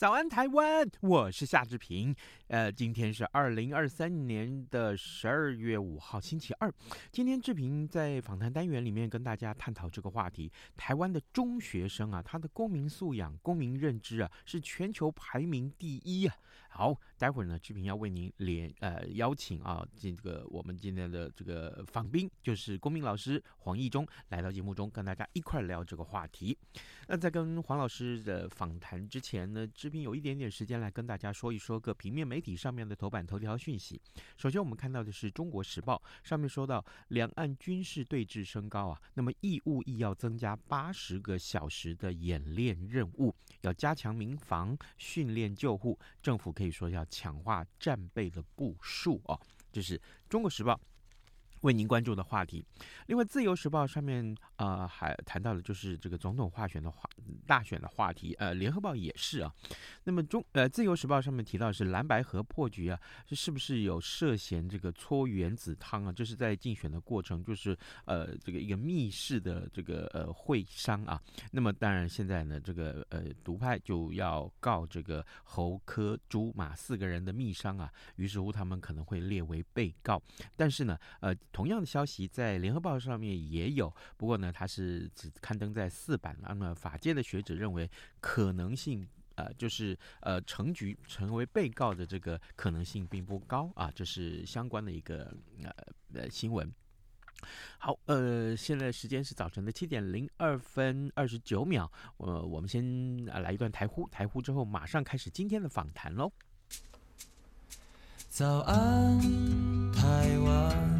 早安，台湾！我是夏志平。呃，今天是二零二三年的十二月五号，星期二。今天志平在访谈单元里面跟大家探讨这个话题：台湾的中学生啊，他的公民素养、公民认知啊，是全球排名第一啊。好，待会儿呢，志平要为您连呃邀请啊，这个我们今天的这个访宾就是公民老师黄义中来到节目中，跟大家一块聊这个话题。那在跟黄老师的访谈之前呢，志平有一点点时间来跟大家说一说个平面媒体上面的头版头条讯息。首先，我们看到的是《中国时报》上面说到，两岸军事对峙升高啊，那么义务役要增加八十个小时的演练任务，要加强民防训练救护，政府可以说要强化战备的部署啊。这是《中国时报》。为您关注的话题，另外《自由时报》上面啊、还谈到了就是这个总统化选的话大选的话题，呃，《联合报》也是啊。那么中呃《自由时报》上面提到是蓝白合破局啊，这是不是有涉嫌这个搓原子汤啊？这是在竞选的过程，就是呃这个一个密室的这个呃会商啊。那么当然现在呢，这个呃独派就要告这个侯科朱马四个人的密商啊，于是乎他们可能会列为被告。但是呢，呃。同样的消息在联合报上面也有，不过呢，它是只刊登在四版。那么法界的学者认为可能性，呃，就是呃成局成为被告的这个可能性并不高啊。这是相关的一个呃呃新闻。好，呃，现在时间是早晨的七点零二分二十九秒。呃，我们先来一段台呼，台呼之后马上开始今天的访谈喽。早安，台湾。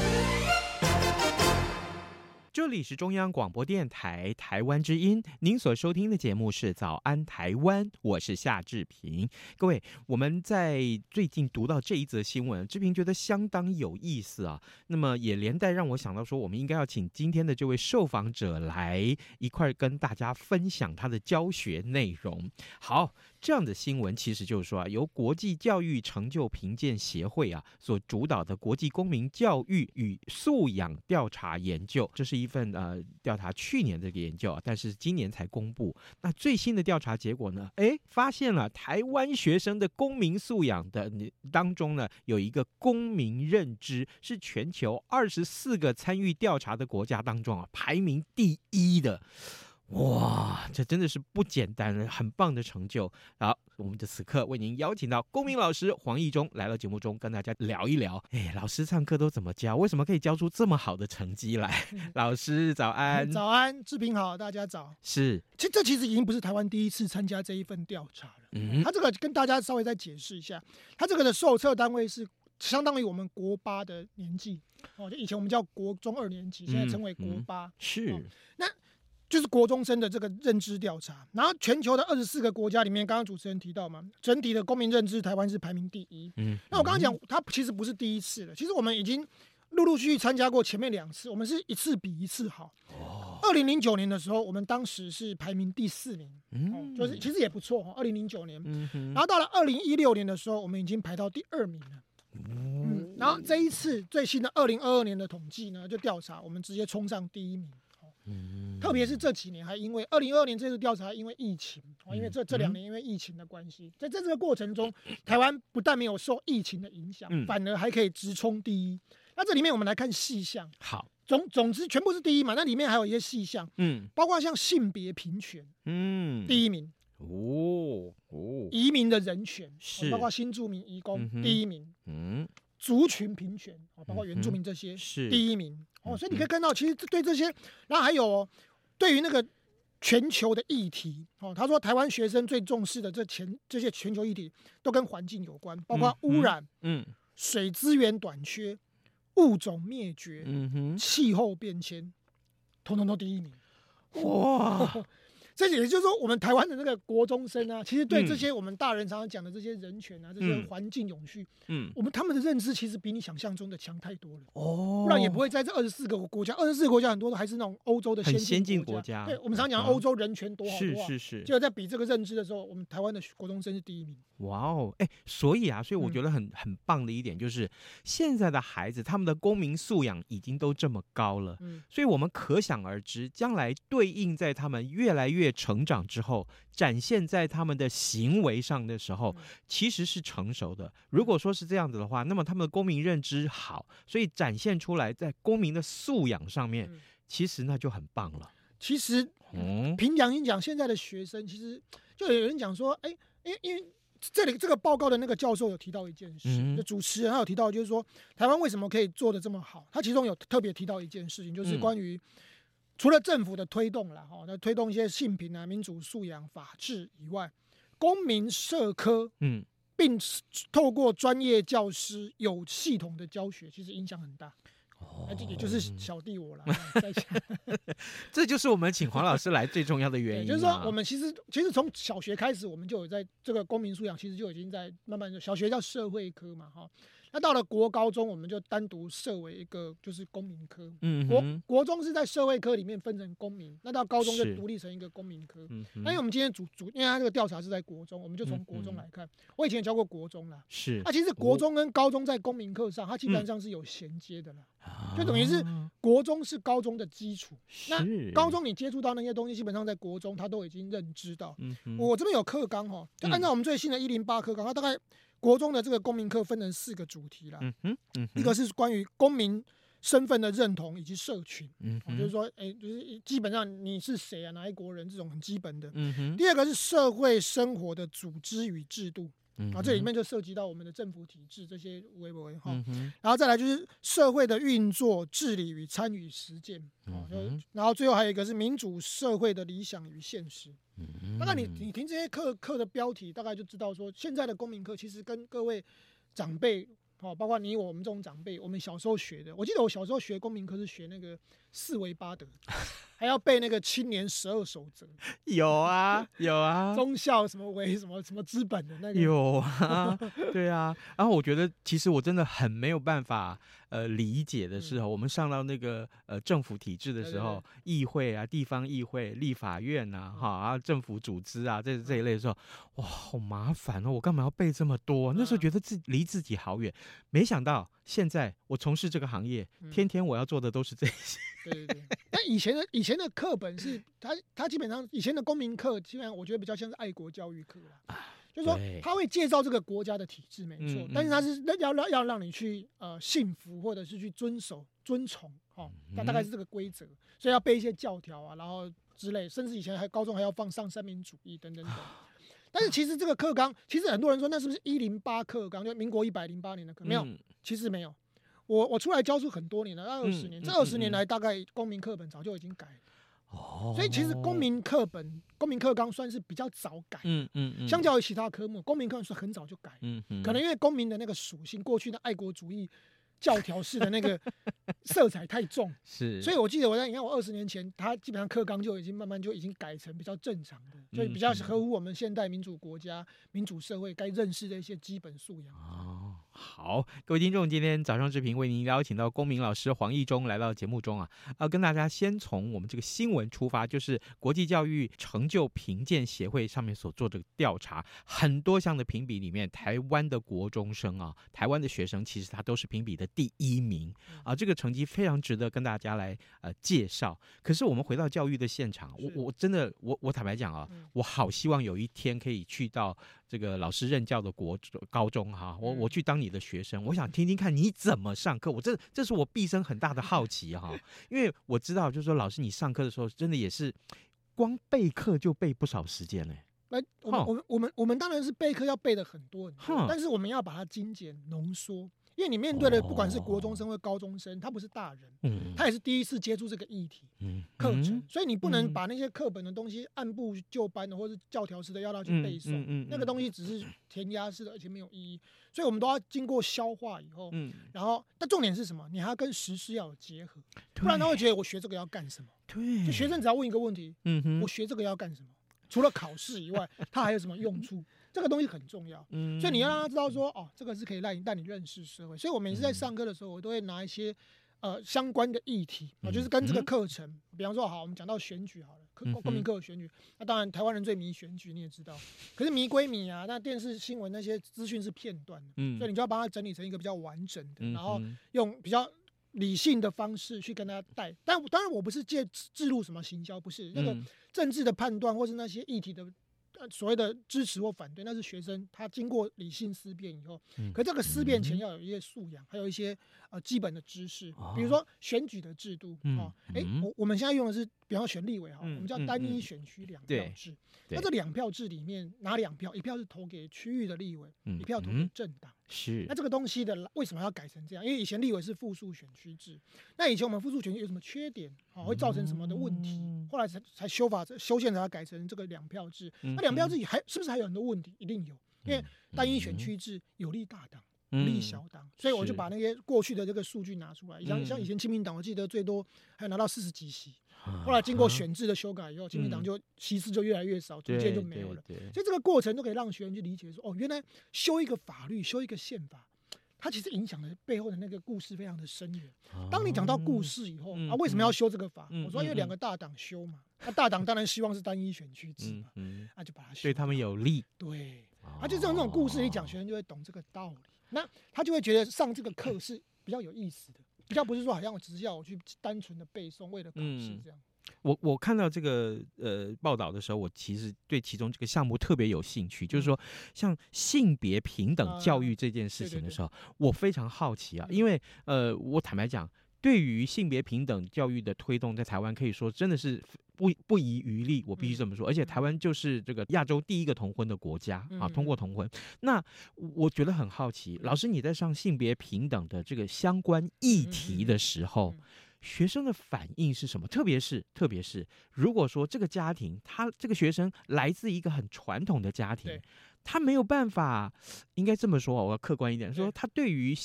这里是中央广播电台台湾之音，您所收听的节目是《早安台湾》，我是夏志平。各位，我们在最近读到这一则新闻，志平觉得相当有意思啊。那么也连带让我想到说，我们应该要请今天的这位受访者来一块跟大家分享他的教学内容。好。这样的新闻其实就是说啊，由国际教育成就评鉴协会啊所主导的国际公民教育与素养调查研究，这是一份呃调查去年这个研究啊，但是今年才公布。那最新的调查结果呢？诶，发现了台湾学生的公民素养的当中呢，有一个公民认知是全球二十四个参与调查的国家当中啊排名第一的。哇，这真的是不简单，很棒的成就。好，我们的此刻为您邀请到公民老师黄义中来到节目中，跟大家聊一聊。哎，老师上课都怎么教？为什么可以教出这么好的成绩来？老师早安，早安，志平好，大家早。是，其实这其实已经不是台湾第一次参加这一份调查了。嗯，他这个跟大家稍微再解释一下，他这个的受测单位是相当于我们国八的年纪哦，就以前我们叫国中二年级，现在称为国八。嗯嗯、是，哦、那。就是国中生的这个认知调查，然后全球的二十四个国家里面，刚刚主持人提到嘛，整体的公民认知，台湾是排名第一。嗯，那我刚刚讲，它其实不是第一次了，其实我们已经陆陆续续参加过前面两次，我们是一次比一次好。哦，二零零九年的时候，我们当时是排名第四名，嗯，就是其实也不错哈。二零零九年，嗯，然后到了二零一六年的时候，我们已经排到第二名了。嗯，然后这一次最新的二零二二年的统计呢，就调查，我们直接冲上第一名。嗯，特别是这几年，还因为二零二二年这次调查，因为疫情，因为这这两年因为疫情的关系，在在这个过程中，台湾不但没有受疫情的影响，反而还可以直冲第一。那这里面我们来看细项。好，总总之全部是第一嘛，那里面还有一些细项，嗯。包括像性别平权嗯，第一名，哦哦，移民的人权是。包括新住民、移工嗯第一名，嗯。族群平权哦，包括原住民这些是。第一名。嗯哦，所以你可以看到，其实对这些，然后还有哦对于那个全球的议题哦，他说台湾学生最重视的这全这些全球议题都跟环境有关，包括污染、嗯。水资源短缺、物种灭绝、嗯哼，气候变迁，统统都第一名。哇，这也就是说，我们台湾的那个国中生啊，其实对嗯。这些我们大人常常讲的这些人权啊、这些嗯。环境永续，嗯。我们他们的认知其实比你想象中的强太多了。哦，不然也不会在这二十四个国家，二十四个国家很多都还是那种欧洲的很先先进国国家对，我们常讲嗯欧洲人权多好多好，是是是，结果在比这个认知的时候，我们台湾的国中生是第一名。哇哦，哎，所以啊，所以我嗯。觉得很、很棒的一点就是，现在的孩子他们的公民素养已经都这么高了，嗯，所以我们可想而知，将来对应在他们越来越成长之后，展现在他们的行为上的时候嗯，其实是成熟的。如果说是这样子的话，那么他们的公民认知好，所以展现出来在公民的素养上面，嗯其实那就很棒了。其实嗯凭良心讲，现在的学生其实就有人讲说，哎，因为因为这里这个报告的那个教授有提到一件事，嗯就主持人他有提到，就是说台湾为什么可以做的这么好？他其中有特别提到一件事情，就是嗯关于除了政府的推动啦，哈，那推动一些性平啊、民主素养、法治以外，公民社科。嗯，并透过专业教师有系统的教学，其实影响很大。哦那这也就是小弟我了，在想，这就是我们请黄老师来最重要的原，因、啊。就是说我们其实其实从小学开始，我们就有在这个公民素养，其实就已经在慢慢的，小学叫社会科嘛，哈。那到了国高中，我们就单独设为一个就是公民科。国嗯国，国中是在社会科里面分成公民，那到高中就是独立成一个公民科。嗯，那因为我们今天主主，因为他这个调查是在国中，我们就从国中来看。我以前也教过国中啦，是那其实国中跟高中在公民课上，它基本上是有衔接的啦。就等于是啊国中是高中的基础，那是高中你接触到那些东西，基本上在国中他都已经认知到。我这边有课纲哈，就按照我们最新的一零八课纲，它大概国中的这个公民课分成四个主题啦。嗯哼，嗯哼，一个是关于公民身份的认同以及社群，哦嗯哼，就是说，哎，就是基本上你是谁啊，哪一国人这种很基本的。嗯哼，第二个是社会生活的组织与制度，嗯啊，这里面就涉及到我们的政府体制这些微博哈。嗯，然后再来就是社会的运作、治理与参与实践，哦，就然后最后还有一个是民主社会的理想与现实。大概你你听这些课课的标题，大概就知道说，现在的公民课其实跟各位长辈，哦，包括你我们这种长辈，我们小时候学的，我记得我小时候学公民课是学那个四维八德，还要背那个青年十二守则，有啊，有啊，忠孝什么为什么什么资本的那个。有啊，对啊。然后我觉得，其实我真的很没有办法，呃，理解的时候，我们上到那个呃政府体制的时候，议会啊、地方议会、立法院啊，哈啊，政府组织啊，这这一类的时候，哇，好麻烦哦！我干嘛要背这么多？那时候觉得自离自己好远，没想到现在我从事这个行业，天天我要做的都是这些。对对对，但以前的以前的课本是他他基本上以前的公民课，基本上我觉得比较像是爱国教育课啦，就是说他会介绍这个国家的体制没错，但是他是要让要让你去呃信服或者是去遵守遵从哦，那大概是这个规则，所以要背一些教条啊，然后之类，甚至以前还高中还要放上三民主义等等等。但是其实这个课纲，其实很多人说那是不是一零八课纲，就民国一百零八年的课？没有，嗯其实没有。我我出来教书很多年了，二十年，嗯这二十年嗯。来大概公民课本早就已经改了，哦。所以其实公民课本、公民课纲算是比较早改，嗯嗯嗯，相较于其他科目，公民课是很早就改，嗯嗯，可能因为公民的那个属性，过去的爱国主义教条式的那个色彩太重，是，所以我记得我在你看我二十年前，他基本上课纲就已经慢慢就已经改成比较正常的，就比较合乎我们现代民主国家、民主社会该认识的一些基本素养。哦，好，各位听众，今天早上视频为您邀请到公民老师黄义中来到节目中啊，要跟大家先从我们这个新闻出发，就是国际教育成就评鉴协会上面所做的调查，很多项的评比里面，台湾的国中生啊，台湾的学生其实他都是评比的第一名啊，这个成绩非常值得跟大家来呃介绍。可是我们回到教育的现场，我我真的我我坦白讲啊，我好希望有一天可以去到。这个老师任教的国高中哈，我嗯我去当你的学生，我想听听看你怎么上课。我这这是我毕生很大的好奇哈，因为我知道就是说老师你上课的时候真的也是光备课就备不少时间嘞。来，我们哼我们我们我们当然是备课要备的很多很多，但是我们要把它精简浓缩，因为你面对的哦不管是国中生或高中生，他不是大人，嗯他也是第一次接触这个议题嗯课程，嗯所以你不能嗯把那些课本的东西按部就班的，或是教条式的要他去嗯背诵，那个东西只是填鸭式的，而且没有意义，所以我们都要经过消化以后，嗯，然后但重点是什么？你还要跟实施要有结合，不然他会觉得我学这个要干什么？对，就学生只要问一个问题，嗯哼我学这个要干什么？除了考试以外，它还有什么用处？这个东西很重要，嗯所以你要让他知道说，哦，这个是可以让你带你认识社会。所以我每次在上课的时候，我都会拿一些呃相关的议题啊，就是跟这个课程，比方说，好，我们讲到选举好了，嗯公公民课的选举，那当然台湾人最迷选举，你也知道，可是迷归迷啊，那电视新闻那些资讯是片段的，嗯所以你就要把它整理成一个比较完整的，嗯然后用比较理性的方式去跟他带。但当然我不是借置入什么行销，不是那个嗯。政治的判断或是那些议题的。呃所谓的支持或反对，那是学生他经过理性思辨以后，嗯可这个思辨前要有一些素养，还有一些呃基本的知识哦，比如说选举的制度嗯哦，哎、嗯我我们现在用的是，比方说选立委哈，嗯我们叫单一选区两票对制。对那这两票制里面哪两票？一票是投给区域的立委，嗯一票投给嗯政党。是那这个东西的为什么要改成这样？因为以前立委是复数选区制，那以前我们复数选区有什么缺点？好、会造成什么的问题？嗯后来才才修法修宪才改成这个两票制。嗯那两票制还是不是还有很多问题？一定有，因为单一选区制有利大党。不利嗯小党，所以我就把那些过去的这个数据拿出来，像像以前亲民党，我记得最多还有拿到四十几席，后来经过选制的修改以后，亲民党就席次就越来越少，逐渐就没有了。所以这个过程都可以让学员去理解说，哦，原来修一个法律、修一个宪法，它其实影响的背后的那个故事非常的深远。当你讲到故事以后嗯啊，为什么要修这个法嗯？我说因为两个大党修嘛，那大党当然希望是单一选区制嘛，那就把它修对他们有利，对。啊就这种这种故事一讲，学生就会懂这个道理。那他就会觉得上这个课是比较有意思的，比较不是说好像我只是要我去单纯的背诵，为了考试这样。我我看到这个呃报道的时候，我其实对其中这个项目特别有兴趣，就是说像性别平等教育这件事情的时候，我非常好奇啊，因为呃，我坦白讲，对于性别平等教育的推动，在台湾可以说真的是不不遗余力，我必须这么说。而且台湾就是这个亚洲第一个同婚的国家啊，通过同婚。那我觉得很好奇，老师你在上性别平等的这个相关议题的时候。学生的反应是什么？特别是，特别是，如果说这个家庭，他这个学生来自一个很传统的家庭，他没有办法，应该这么说，我要客观一点说，他对于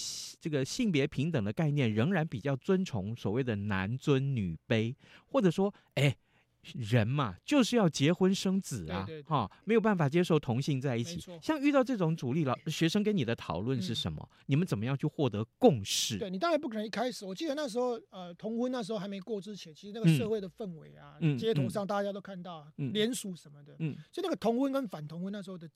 这个性别平等的概念仍然比较尊崇所谓的男尊女卑，或者说，哎。人嘛，就是要结婚生子啊，哈、哦，没有办法接受同性在一起。像遇到这种阻力了，学生跟你的讨论是什么？嗯、你们怎么样去获得共识？对你当然不可能一开始，我记得那时候，呃，同婚那时候还没过之前，其实那个社会的氛围啊，嗯、街头上大家都看到联署什么的，嗯，所以那个同婚跟反同婚那时候的。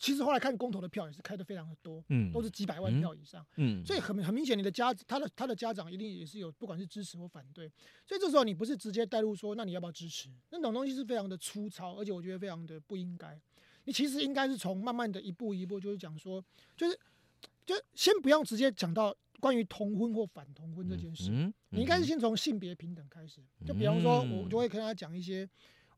其实后来看公投的票也是开的非常的多，嗯，都是几百万票以上，嗯，所以很很明显，你的家他的他的家长一定也是有，不管是支持或反对，所以这时候你不是直接带入说，那你要不要支持？那种东西是非常的粗糙，而且我觉得非常的不应该。你其实应该是从慢慢的一步一步，就是讲说，就是就先不要直接讲到关于同婚或反同婚这件事，嗯嗯、你应该是先从性别平等开始。就比方说，我就会跟他讲一些。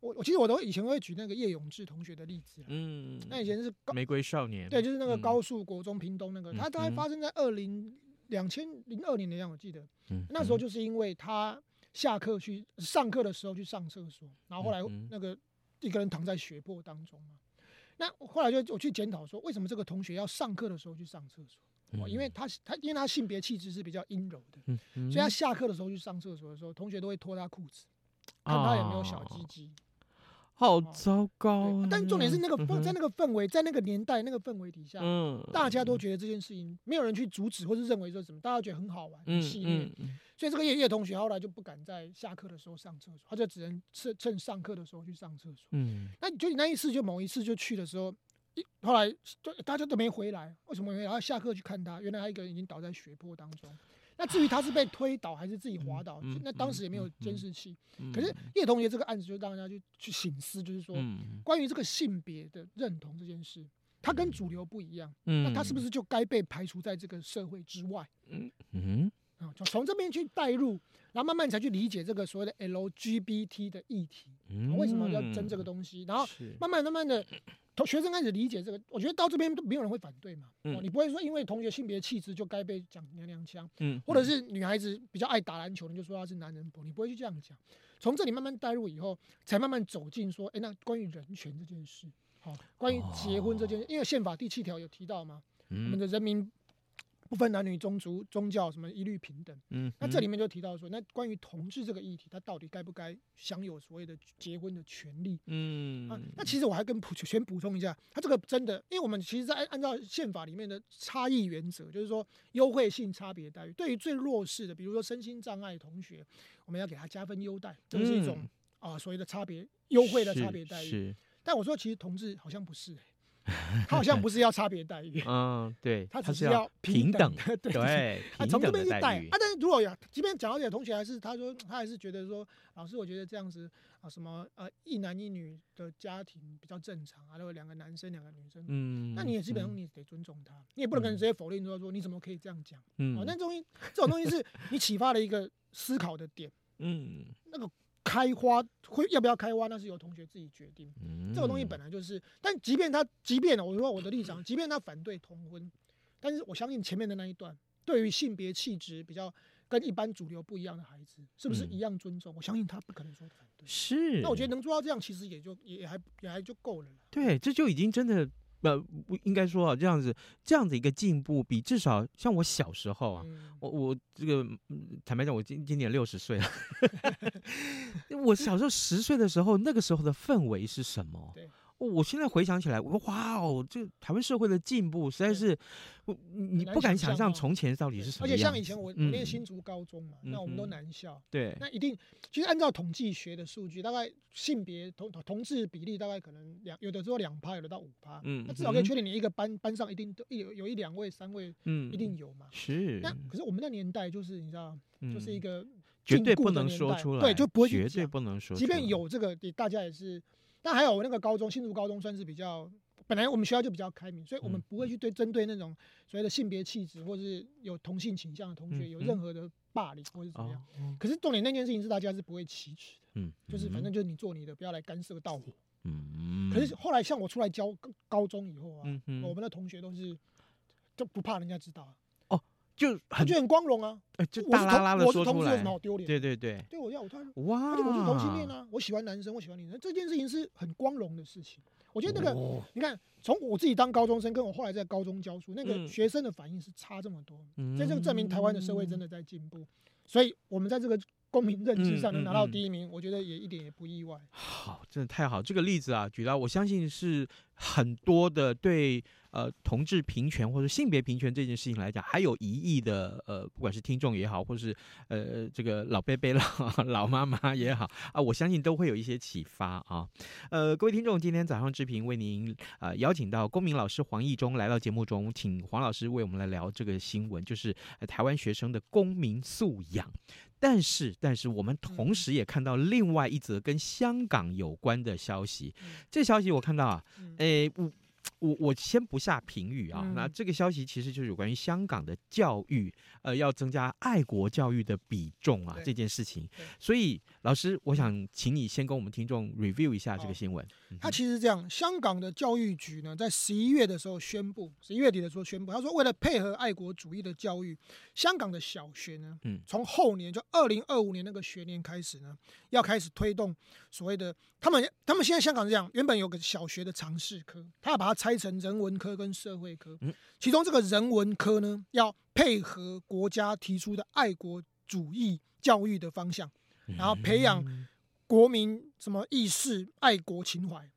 我我其实我都以前会举那个叶永志同学的例子，嗯，那以前是玫瑰少年，对，就是那个高树国中屏东那个，他大概发生在二零两千零二年的样，我记得，那时候就是因为他下课去上课的时候去上厕所，然后后来那个一个人躺在血泊当中嘛，那后来就我去检讨说，为什么这个同学要上课的时候去上厕所？因为。他他因为他性别气质是比较阴柔的，所以他。下课的时候去上厕所的时候，同学都会脱他裤子，看他有没有小鸡鸡。好糟糕、啊！但重点是那个氛，在那个氛围，在那个年代，那个氛围底下，嗯，大家都觉得这件事情没有人去阻止，或是认为说什么，大家觉得很好玩、很戏谑，所以这个叶叶同学后来就不敢在下课的时候上厕所，他就只能趁趁上课的时候去上厕所。嗯，那你就你那一次就某一次就去的时候，一后来就大家都没回来，为什么没回来？然后下课去看他，原来他一个人已经倒在血泊当中。那至于他是被推倒还是自己滑倒，嗯、那当时也没有监视器。可是叶同学这个案子就让大家去去醒思，就是说，关于这个性别的认同这件事，他跟主流不一样，嗯，那他是不是就该被排除在这个社会之外？嗯嗯啊，就从这边去带入，然后慢慢才去理解这个所谓的 LGBT 的议题，嗯，为什么要争这个东西？然后慢慢慢慢的，同学生开始理解这个，我觉得到这边都没有人会反对嘛。嗯哦，你不会说因为同学性别气质就该被讲娘娘腔，嗯，或者是女孩子比较爱打篮球，你就说她是男人婆，你不会去这样讲。从这里慢慢带入以后，才慢慢走进说，哎，那关于人权这件事，好，关于结婚这件事，因为宪法第七条有提到嘛，我们的人民。不分男女、宗族、宗教，什么一律平等。嗯，那这里面就提到说，那关于同志这个议题，他到底该不该享有所谓的结婚的权利？嗯啊，那其实我还跟补先补充一下，他这个真的，因为我们其实在按按照宪法里面的差异原则，就是说优惠性差别待遇，对于最弱势的，比如说身心障碍同学，我们要给他加分优待，这是一种啊所谓的差别优惠的差别待遇。是，但我说其实同志好像不是、欸。他好像不是要差别待遇，嗯，对，他只是要平等，对 对，他从这边去带啊。但是如果有，即便讲到这些同学，还是他说他还是觉得说，老师，我觉得这样子啊，什么呃一男一女的家庭比较正常啊，如果两个男生两个女生，嗯，那你也基本上你得尊重他，你也不能跟人直接否定说说你怎么可以这样讲，嗯，哦，那这东西这种东西是你启发了一个思考的点，嗯，那个。开花会要不要开花，那是由同学自己决定。嗯、这个东西本来就是，但即便他，即便我说我的立场，即便他反对同婚，但是我相信前面的那一段，对于性别气质比较跟一般主流不一样的孩子，是不是一样尊重？嗯、我相信他不可能说反对。是。那我觉得能做到这样，其实也就也还也还就够了。对，这就已经真的。不，应该说啊，这样子，这样子一个进步，比至少像我小时候啊，嗯、我我这个坦白讲，我今今年六十岁了，我小时候十岁的时候，那个时候的氛围是什么？我现在回想起来，我哇哦，这台湾社会的进步实在是，我你不敢想象从前到底是什么样。而且像以前我我念新竹高中嘛，那我们都男校，对，那一定其实按照统计学的数据，大概性别同同志比例大概可能两有的时候两趴，有的到五趴，嗯，那至少可以确定你一个班班上一定都有有一两位三位，嗯，一定有嘛。是。那可是我们那年代就是你知道，就是一个绝对不能说出来，对，就不会绝对不能说，即便有这个，大家也是。但还有我那个高中，新竹高中算是比较，本来我们学校就比较开明，所以我们不会去对针对那种所谓的性别气质或是有同性倾向的同学有任何的霸凌或是怎么样。可是重点那件事情是大家是不会启齿的，嗯，就是反正就是你做你的，不要来干涉到我。嗯，可是后来像我出来教高中以后啊，我们的同学都是就不怕人家知道。就很就很光荣啊！哎，就大拉拉的说同志有什么好丢脸？对对对，对我要我突然哇，而且我是同性恋啊，我喜欢男生，我喜欢女生，这件事情是很光荣的事情。我觉得那个，你看，从我自己当高中生，跟我后来在高中教书，那个学生的反应是差这么多，所以这个证明台湾的社会真的在进步。所以我们在这个公民认知上能拿到第一名，我觉得也一点也不意外。好，真的太好，这个例子啊，举到我相信是很多的对。呃，同志平权或者性别平权这件事情来讲，还有疑义的呃，不管是听众也好，或是呃这个老贝贝、老 老妈妈也好啊，我相信都会有一些启发啊。呃，各位听众，今天早上志平为您呃邀请到公民老师黄义中来到节目中，请黄老师为我们来聊这个新闻，就是、呃、台湾学生的公民素养。但是，但是我们同时也看到另外一则跟香港有关的消息。这消息我看到啊，诶，我。我我先不下评语啊，嗯、那这个消息其实就是有关于香港的教育，呃，要增加爱国教育的比重啊，这件事情。所以老师，我想请你先跟我们听众 review 一下这个新闻。他其实这样，香港的教育局呢，在十一月的时候宣布，十一月底的时候宣布，他说为了配合爱国主义的教育，香港的小学呢，嗯，从后年就二零二五年那个学年开始呢，要开始推动所谓的他们他们现在香港是这样，原本有个小学的常识科，他要把它拆成人文科跟社会科，其中这个人文科呢，要配合国家提出的爱国主义教育的方向，然后培养国民什么意识、爱国情怀。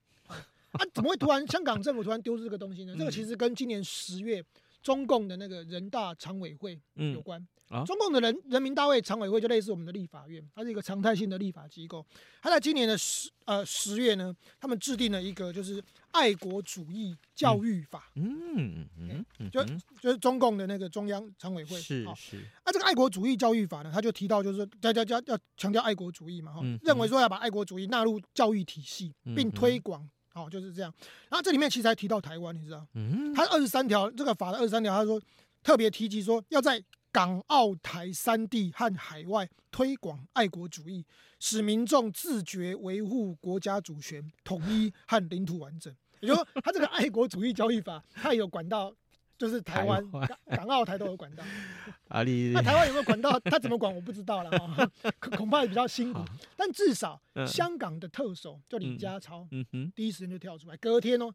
啊，怎么会突然香港政府突然丢这个东西呢？这个其实跟今年十月中共的那个人大常委会有关。啊、中共的人人民大会常委会就类似我们的立法院，它是一个常态性的立法机构。它在今年的十呃十月呢，他们制定了一个就是爱国主义教育法。嗯嗯嗯，就就是中共的那个中央常委会是是。那、啊、这个爱国主义教育法呢，他就提到就是说，大家要要强调爱国主义嘛，哈、嗯，认为说要把爱国主义纳入教育体系，并推广好，就是这样。然后这里面其实还提到台湾，你知道？嗯，他二十三条这个法的二十三条，他说特别提及说要在港澳台三地和海外推广爱国主义，使民众自觉维护国家主权、统一和领土完整。也就是说，他这个爱国主义交易法，他有管到。就是台湾、港澳台都有管道。啊，你 那台湾有没有管道？他怎么管我不知道了 哈，恐怕也比较辛苦。但至少香港的特首就李家超，第一时间就跳出来。隔天哦，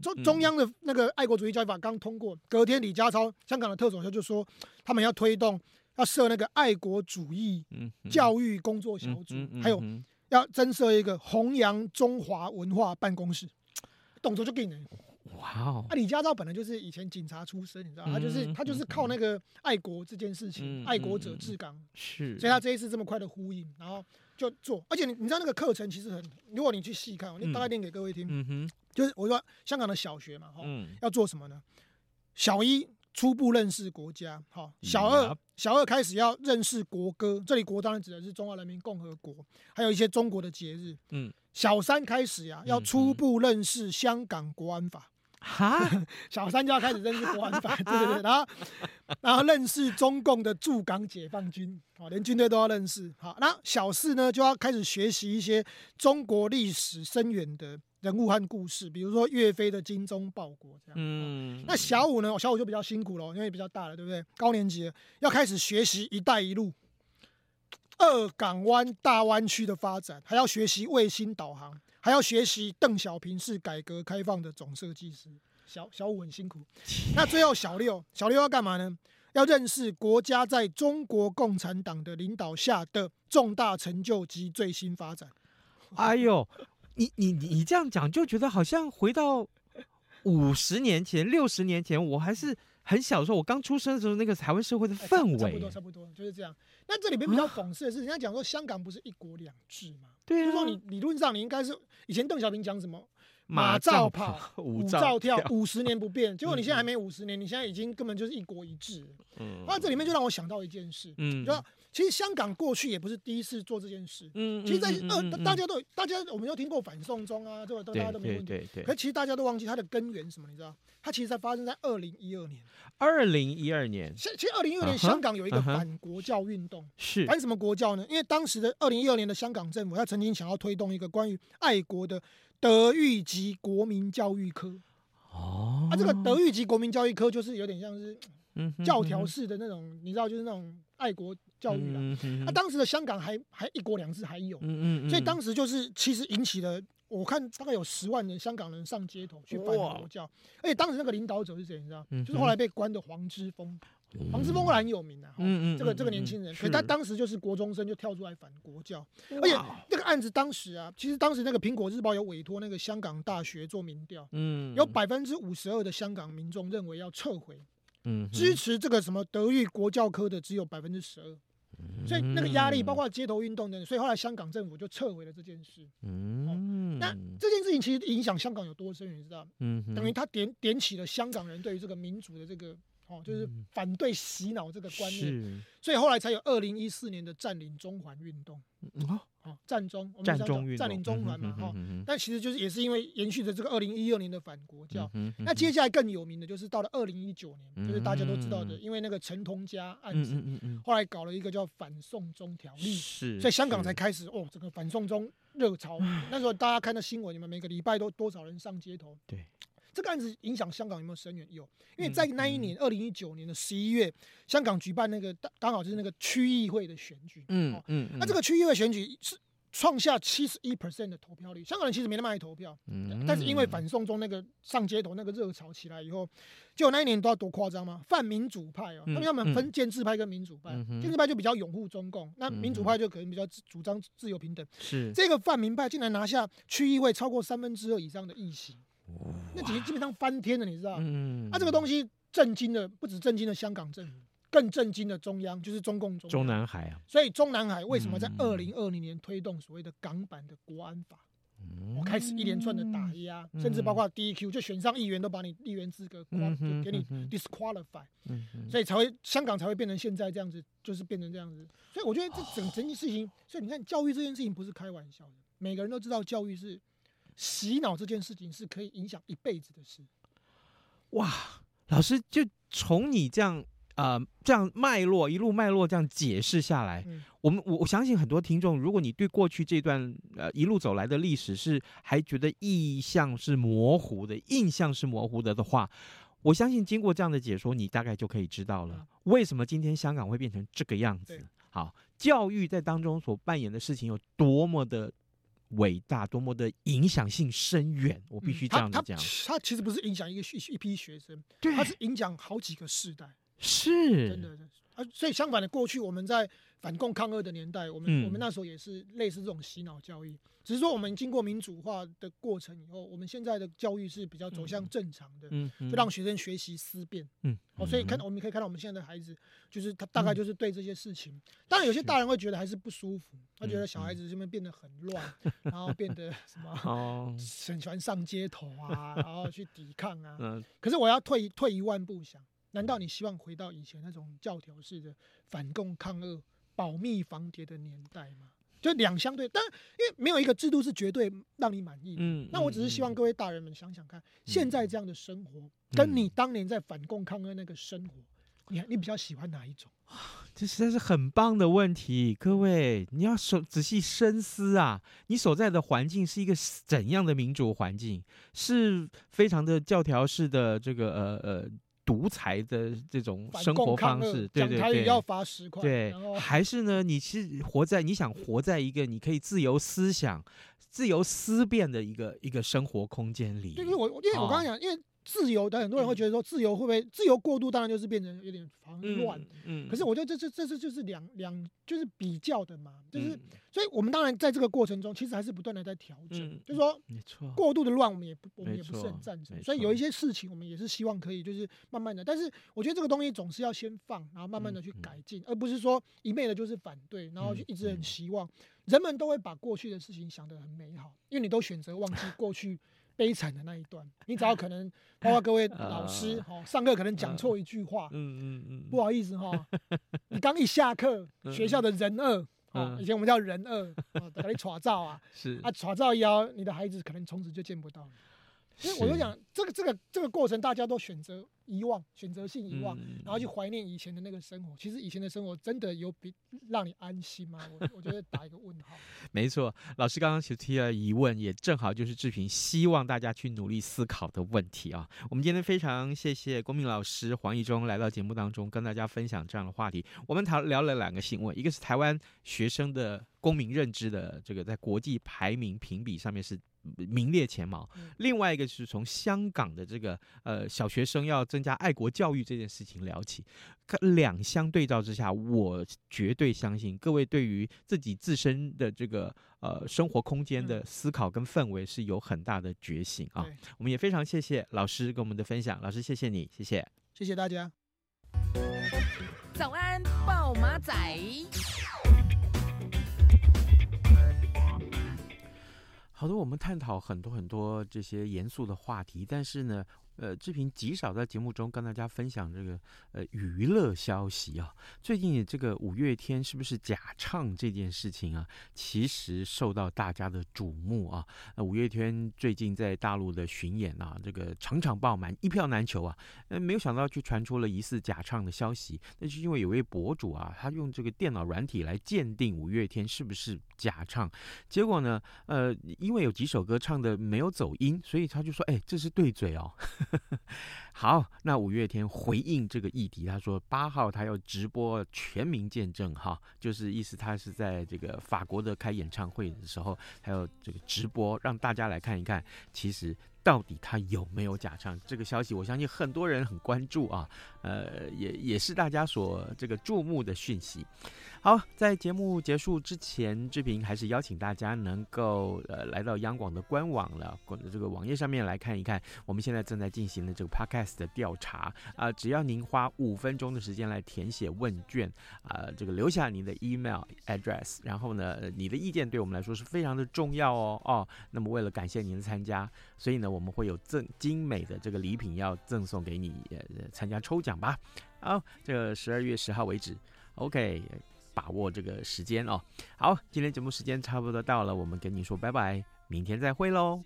中中央的那个爱国主义教育法刚通过，隔天李家超香港的特首他就说，他们要推动，要设那个爱国主义教育工作小组，还有要增设一个弘扬中华文化办公室，动作就给你。哇哦！啊，李家超本来就是以前警察出身，你知道，他就是他就是靠那个爱国这件事情，爱国者治港，是，所以他这一次这么快的呼应，然后就做，而且你你知道那个课程其实很，如果你去细看，我大概念给各位听，嗯哼，就是我说香港的小学嘛，哈，要做什么呢？小一初步认识国家，好，小二小二开始要认识国歌，这里国当然指的是中华人民共和国，还有一些中国的节日，嗯，小三开始呀，要初步认识香港国安法。哈，小三就要开始认识国安法，对对对，然后然后认识中共的驻港解放军，哦，连军队都要认识。好，那小四呢就要开始学习一些中国历史深远的人物和故事，比如说岳飞的精忠报国这样。嗯，那小五呢，小五就比较辛苦了，因为比较大了，对不对？高年级要开始学习“一带一路”、二港湾大湾区的发展，还要学习卫星导航。还要学习邓小平是改革开放的总设计师，小小五很辛苦。那最后小六，小六要干嘛呢？要认识国家在中国共产党的领导下的重大成就及最新发展。哎呦，你你你这样讲，就觉得好像回到五十年前、六十年前，我还是很小的时候，我刚出生的时候，那个台湾社会的氛围。差不多，差不多就是这样。那这里边比较讽刺的是，人家讲说香港不是一国两制吗？对啊，就是说你理论上你应该是以前邓小平讲什么马照跑，舞照跳，五十年不变。结果你现在还没五十年，你现在已经根本就是一国一制。嗯，那这里面就让我想到一件事，嗯，就其实香港过去也不是第一次做这件事。嗯，其实，在二大家都大家我们都听过反送中啊，这个都大家都没问题。对对。可其实大家都忘记它的根源什么，你知道？它其实在发生在二零一二年。二零一二年，其实二零一二年香港有一个反国教运动，是反什么国教呢？因为当时的二零一二年的香港政府，他曾经想要推动一个关于爱国的德育及国民教育科。哦，啊，这个德育及国民教育科就是有点像是教条式的那种，你知道，就是那种爱国教育啦。那当时的香港还还一国两制还有，所以当时就是其实引起了。我看大概有十万人香港人上街头去反国教，而且当时那个领导者是谁？你知道？就是后来被关的黄之锋。黄之锋后来很有名啊，嗯嗯，这个这个年轻人，可是他当时就是国中生就跳出来反国教，而且那个案子当时啊，其实当时那个苹果日报有委托那个香港大学做民调，嗯，有百分之五十二的香港民众认为要撤回，嗯，支持这个什么德育国教科的只有百分之十二。所以那个压力，包括街头运动等等，所以后来香港政府就撤回了这件事。嗯，那这件事情其实影响香港有多深，你知道？嗯，等于他点点起了香港人对于这个民主的这个哦，就是反对洗脑这个观念。所以后来才有二零一四年的占领中环运动。哦，占中，我们讲占领中环嘛，哈，但其实就是也是因为延续着这个二零一二年的反国教。那接下来更有名的就是到了二零一九年，就是大家都知道的，因为那个陈同佳案子，后来搞了一个叫反送中条例，是，所以香港才开始哦，整个反送中热潮。那时候大家看到新闻，你们每个礼拜都多少人上街头？对。这个案子影响香港有没有深远？有，因为在那一年，二零一九年的十一月，香港举办那个刚好就是那个区议会的选举。嗯嗯。那这个区议会选举是创下七十一 percent 的投票率。香港人其实没那么爱投票，嗯。但是因为反送中那个上街头那个热潮起来以后，就那一年都要多夸张吗？泛民主派哦，他们要么分建制派跟民主派，建制派就比较拥护中共，那民主派就可能比较主张自由平等。是。这个泛民派竟然拿下区议会超过三分之二以上的议席。那几基本上翻天了，你知道？嗯，那、啊、这个东西震惊了，不止震惊了香港政府，更震惊了中央，就是中共中。中南海啊。所以中南海为什么在二零二零年推动所谓的港版的国安法？我、嗯、开始一连串的打压，嗯、甚至包括 DQ，就选上议员都把你议员资格给你 disqualify，、嗯、所以才会香港才会变成现在这样子，就是变成这样子。所以我觉得这整整件事情，所以你看教育这件事情不是开玩笑的，每个人都知道教育是。洗脑这件事情是可以影响一辈子的事。哇，老师就从你这样呃这样脉络一路脉络这样解释下来，嗯、我们我我相信很多听众，如果你对过去这段呃一路走来的历史是还觉得意象是模糊的，印象是模糊的的话，我相信经过这样的解说，你大概就可以知道了、嗯、为什么今天香港会变成这个样子。好，教育在当中所扮演的事情有多么的。伟大，多么的影响性深远，我必须这样子讲。他、嗯、其实不是影响一个一一批学生，对，他是影响好几个世代。是，真的，啊，所以相反的，过去我们在反共抗俄的年代，我们、嗯、我们那时候也是类似这种洗脑教育。只是说，我们经过民主化的过程以后，我们现在的教育是比较走向正常的，嗯，就让学生学习思辨，嗯，哦，所以看，我们可以看到我们现在的孩子，就是他大概就是对这些事情，当然有些大人会觉得还是不舒服，他觉得小孩子这边变得很乱，然后变得什么，哦，很喜欢上街头啊，然后去抵抗啊，嗯，可是我要退退一万步想，难道你希望回到以前那种教条式的反共抗俄、保密防谍的年代嘛？就两相对，但因为没有一个制度是绝对让你满意的。嗯，那我只是希望各位大人们想想看，嗯、现在这样的生活，跟你当年在反共抗俄那个生活，你你比较喜欢哪一种？这实在是很棒的问题，各位，你要仔细深思啊！你所在的环境是一个怎样的民主环境？是非常的教条式的这个呃呃。独裁的这种生活方式，对对对，要罚十块，对，还是呢？你是活在你想活在一个你可以自由思想、自由思辨的一个一个生活空间里？对，因为我因为我刚刚讲，因为。自由的很多人会觉得说，自由会不会自由过度？当然就是变成有点烦乱。嗯，可是我觉得这这这是就是两两就是比较的嘛，就是所以我们当然在这个过程中，其实还是不断的在调整。就是说，没错，过度的乱我们也不我们也不是很赞成。所以有一些事情我们也是希望可以就是慢慢的，但是我觉得这个东西总是要先放，然后慢慢的去改进，而不是说一昧的就是反对，然后就一直很希望。人们都会把过去的事情想得很美好，因为你都选择忘记过去。悲惨的那一段，你只要可能，包括各位老师，哈，上课可能讲错一句话，嗯。嗯嗯，不好意思哈，你刚一下课，学校的人二，啊，以前我们叫人二，把你 耍照啊，是。啊，耍照妖，你的孩子可能从此就见不到了。所以我就讲，这个这个这个过程，大家都选择遗忘，选择性遗忘，然后去怀念以前的那个生活。其实以前的生活真的有比让你安心吗？我 我觉得打一个问号。没错，老师刚刚提提了疑问，也正好就是志平希望大家去努力思考的问题啊。我们今天非常谢谢公民老师黄义忠来到节目当中，跟大家分享这样的话题。我们谈聊了两个新闻，一个是台湾学生的公民认知的这个在国际排名评比上面是。名列前茅。另外一个是从香港的这个呃小学生要增加爱国教育这件事情聊起，两相对照之下，我绝对相信各位对于自己自身的这个呃生活空间的思考跟氛围是有很大的觉醒啊。我们也非常谢谢老师跟我们的分享，老师谢谢你，谢谢，谢谢大家。早安，报马仔。好多我们探讨很多很多这些严肃的话题，但是呢。呃，志平极少在节目中跟大家分享这个呃娱乐消息啊。最近这个五月天是不是假唱这件事情啊，其实受到大家的瞩目啊。那五月天最近在大陆的巡演啊，这个场场爆满，一票难求啊。呃，没有想到却传出了疑似假唱的消息。那是因为有位博主啊，他用这个电脑软体来鉴定五月天是不是假唱，结果呢，呃，因为有几首歌唱的没有走音，所以他就说，哎，这是对嘴哦。好，那五月天回应这个议题，他说八号他要直播全民见证，哈，就是意思他是在这个法国的开演唱会的时候，还有这个直播，让大家来看一看，其实到底他有没有假唱这个消息，我相信很多人很关注啊，呃，也也是大家所这个注目的讯息。好，在节目结束之前，志平还是邀请大家能够呃来到央广的官网了，这个网页上面来看一看，我们现在正在进行的这个 podcast 的调查啊、只要您花五分钟的时间来填写问卷啊、这个留下您的 email address，然后呢，你的意见对我们来说是非常的重要哦哦。那么为了感谢您的参加，所以呢，我们会有赠精美的这个礼品要赠送给你参加抽奖吧。好这个十二月十号为止。Ok 把握这个时间哦。好今天节目时间差不多到了我们跟你说拜拜明天再会喽。